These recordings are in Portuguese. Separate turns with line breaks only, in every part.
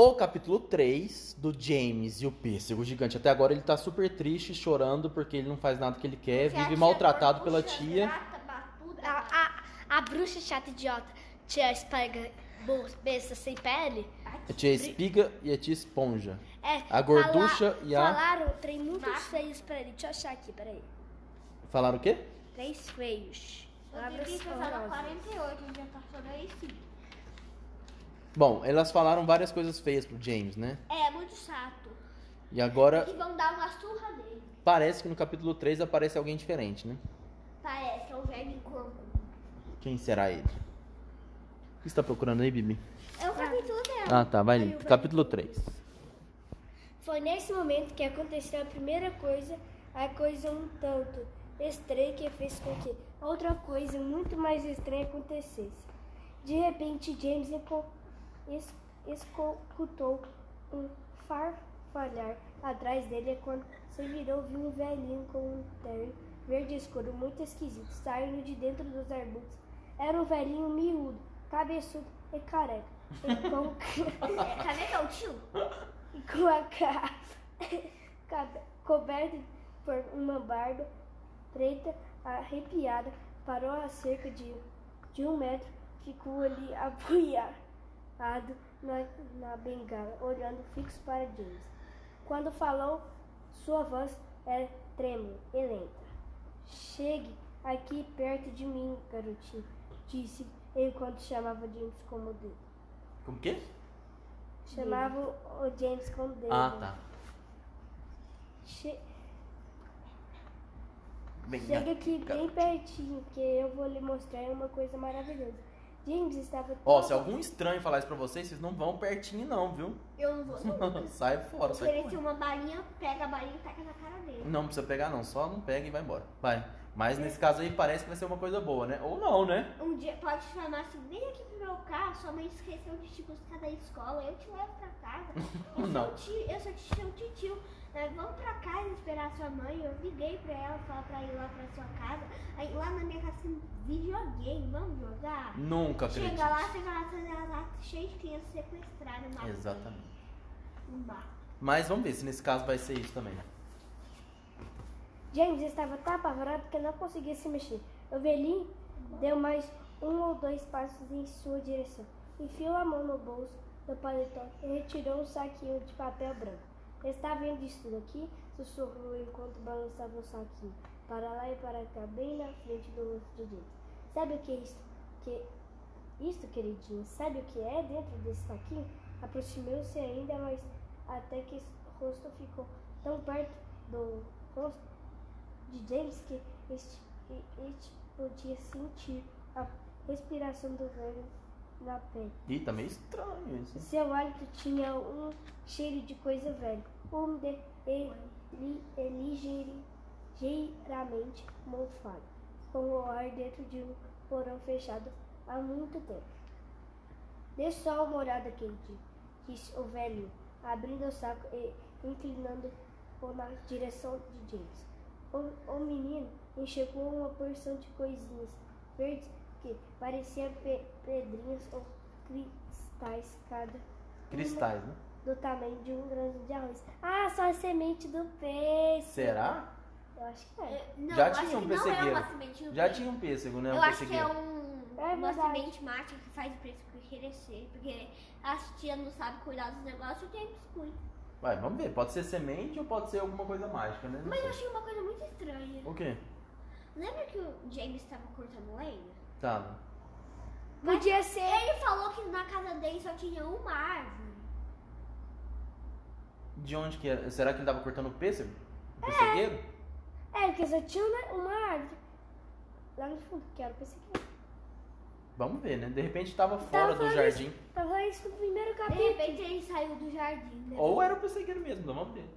O capítulo 3 do James e o pêssego gigante. Até agora ele tá super triste, chorando, porque ele não faz nada que ele quer, vive maltratado pela
gorducha,
tia.
grata, batuda,
A, a, a bruxa chata idiota, tia esparga bo- besta sem pele.
A tia espiga e a tia esponja.
É,
A gorducha
fala-
e a-
Falaram trem muito
Macho.
feios pra ele. Deixa eu achar aqui, peraí.
Falaram o quê?
Três feios. Palavras horrorosas.
48, a gente já tá falando aí sim.
Bom, elas falaram várias coisas feias pro James, né?
É, muito chato.
E agora
E vão dar uma surra dele.
parece que no capítulo 3 aparece alguém diferente, né?
Parece, é o verme corpo.
Quem será ele? O que você tá procurando aí, Bibi?
É o capítulo dela.
Ah, tá, vai ali. Capítulo 3.
Foi nesse momento que aconteceu a primeira coisa, a coisa um tanto estranha que fez com que outra coisa muito mais estranha acontecesse. De repente, James enco- es- escutou um farfalhar atrás dele quando se virou viu um velhinho com um terno verde escuro muito esquisito saindo de dentro dos arbustos. Era um velhinho miúdo, cabeçudo e careca. E com...
É, tio?
e com a cara coberta por uma barba preta arrepiada, parou a cerca de, de um metro, ficou ali apoiado na, na bengala, olhando fixo para James. Quando falou, sua voz era trêmula e lenta. Chegue aqui perto de mim, garotinho, disse enquanto chamava James como dele.
Como que?
Chamava o James como dele.
Ah, tá.
Che- Chega aqui bem pertinho, que eu vou lhe mostrar uma coisa maravilhosa. James estava
Ó, se algum estranho falar isso pra vocês, vocês não vão pertinho não, viu?
Eu não vou nunca.
sai fora,
Se
sai
ele
fora.
tem uma balinha, pega a balinha e taca na cara dele.
Não precisa pegar não, só não pega e vai embora. Vai. Mas nesse caso aí parece que vai ser uma coisa boa, né? Ou não, né?
Um dia pode chamar assim, vem aqui pro meu carro, sua mãe esqueceu de te buscar da escola, eu te levo pra casa. Eu
Não.
sou, tio, eu sou tio, tio, tio. Né, Vamos pra casa esperar sua mãe. Eu liguei pra ela, falar pra ir lá pra sua casa. Aí lá na minha casa tem videogame, vamos jogar?
Nunca acredito.
Chega lá, chega lá, chega lá, cheio de crianças sequestradas no
Exatamente. Mas vamos ver se nesse caso vai ser isso também.
James estava tão apavorado que não conseguia se mexer. O velhinho deu mais um ou dois passos em sua direção. Enfiou a mão no bolso do paletó e retirou um saquinho de papel branco. Está vendo isso aqui? Sussurrou enquanto balançava o saquinho. Para lá e para cá, bem na frente do rosto de James. Sabe o que é isso? Que... Isto, queridinho, sabe o que é dentro desse saquinho? Aproximou-se ainda mais até que o rosto ficou tão perto do rosto de James que este, e- este podia sentir a respiração do velho na pele.
Ih, tá meio estranho isso.
Seu hálito tinha um cheiro de coisa velha, úmida e, li, e ligeire- ligeiramente mofado, com o ar dentro de um porão fechado há muito tempo. Dê só uma olhada, querido, disse o velho, abrindo o saco e inclinando-o na direção de James. O, o menino enxergou uma porção de coisinhas verdes que pareciam pe- pedrinhas ou cristais cada
Cristais, né?
do tamanho de um grão de arroz. Ah, só a semente do peixe.
Será?
Eu acho que é.
É, Não,
Já
eu acho
tinha um
que não é
pessegueiro.
uma semente do
Já
peixe.
tinha um pêssego, né?
Eu
um
acho que é um,
É
uma semente mágica que faz o preço crescer. Porque as tia não sabe cuidar dos negócios, tem biscoito.
Vai, vamos ver. Pode ser semente ou pode ser alguma coisa mágica, né? Não
Mas eu
sei.
achei uma coisa muito estranha.
O quê?
Lembra que o James estava cortando lenha?
Tá.
Podia ser.
Ele falou que na casa dele só tinha uma árvore.
De onde que era? Será que ele tava cortando o pêssego? Pessegueiro?
É, porque só tinha uma, uma árvore. Lá no fundo, que era o pessegueiro.
Vamos ver, né? De repente tava fora
Tava
do jardim.
Isso, tava isso no primeiro
De
capítulo.
repente ele saiu do jardim, né?
Ou era o pessegueiro mesmo, então vamos ver.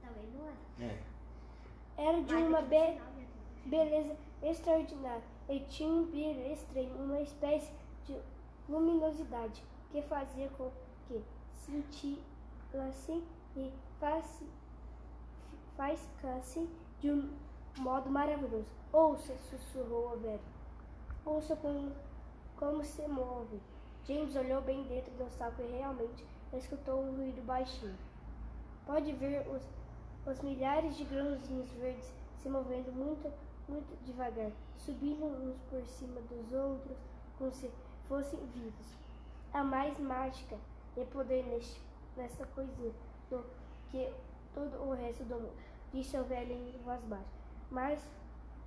Também não era.
É.
Era de
Mas
uma be beleza extraordinária. E tinha um brilho estranho, uma espécie de luminosidade que fazia com que cintilasse e faz- faiscasse de um modo maravilhoso. Ouça, sussurrou o velho. Ouça como, como se move. James olhou bem dentro do saco e realmente escutou um ruído baixinho. Pode ver os, os milhares de grãozinhos verdes se movendo muito, muito devagar, subindo uns por cima dos outros, como se fossem vivos. A mais mágica e poder neste, nessa coisinha do que todo o resto do mundo, disse o velho em voz baixa. Mas,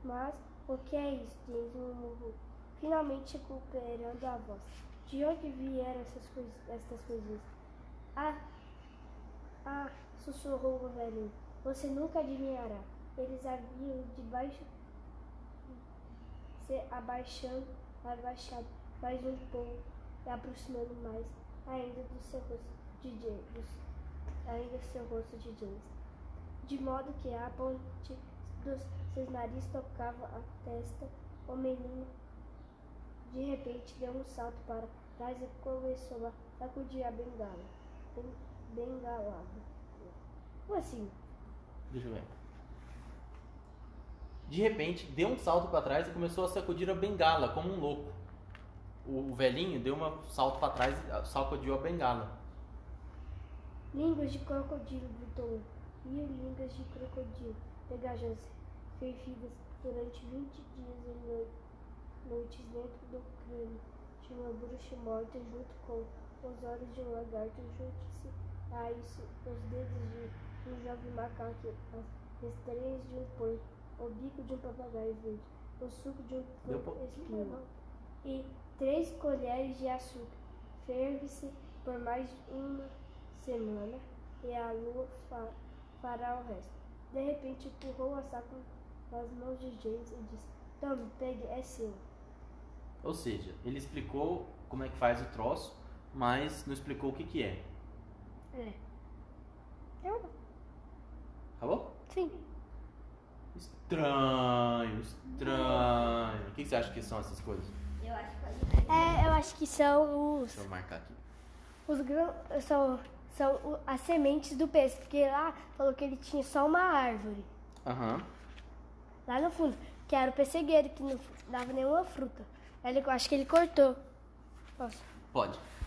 mas, o que é isso? James murmurou, finalmente recuperando a voz. De onde vieram essas coisas, estas coisinhas? Ah, ah, sussurrou o velhinho. Você nunca adivinhará. Eles haviam se abaixando, abaixado mais um pouco e aproximando mais ainda do seu rosto de James, ainda seu rosto de James, de modo que a ponte dos seus narizes tocava a testa. O menino de repente deu um salto para trás e começou a sacudir a bengala, ben- bengalada. Como assim?
Deixa eu ver. De repente, deu um salto para trás e começou a sacudir a bengala como um louco. O velhinho deu um salto para trás e sacudiu a bengala.
Línguas de crocodilo, gritou um. Mil línguas de crocodilo, pegajosas, fervidas durante vinte dias e noi- noites dentro do crânio de uma bruxa morta junto com os olhos de um lagarto. Junte-se a isso os dedos de um jovem macaco, as estreias de um porco, o bico de um papagaio verde, o suco de um espinho e três colheres de açúcar. Ferve-se por mais uma semana e a lua fa- fará o resto. De repente empurrou a saco nas mãos de James e disse: Tome, pegue, é seu.
Ou seja, ele explicou como é que faz o troço, mas não explicou o que que é.
É. Eu
Acabou?
Sim.
Estranho, estranho. O que que você acha que são essas coisas?
Eu acho que
É, eu acho que são os,
Deixa eu marcar aqui.
os grãos. São, são as sementes do peixe, porque lá falou que ele tinha só uma árvore.
Aham.
Lá no fundo, que era o pessegueiro, que não dava nenhuma fruta. Ele, acho que ele cortou. Nossa.
Pode.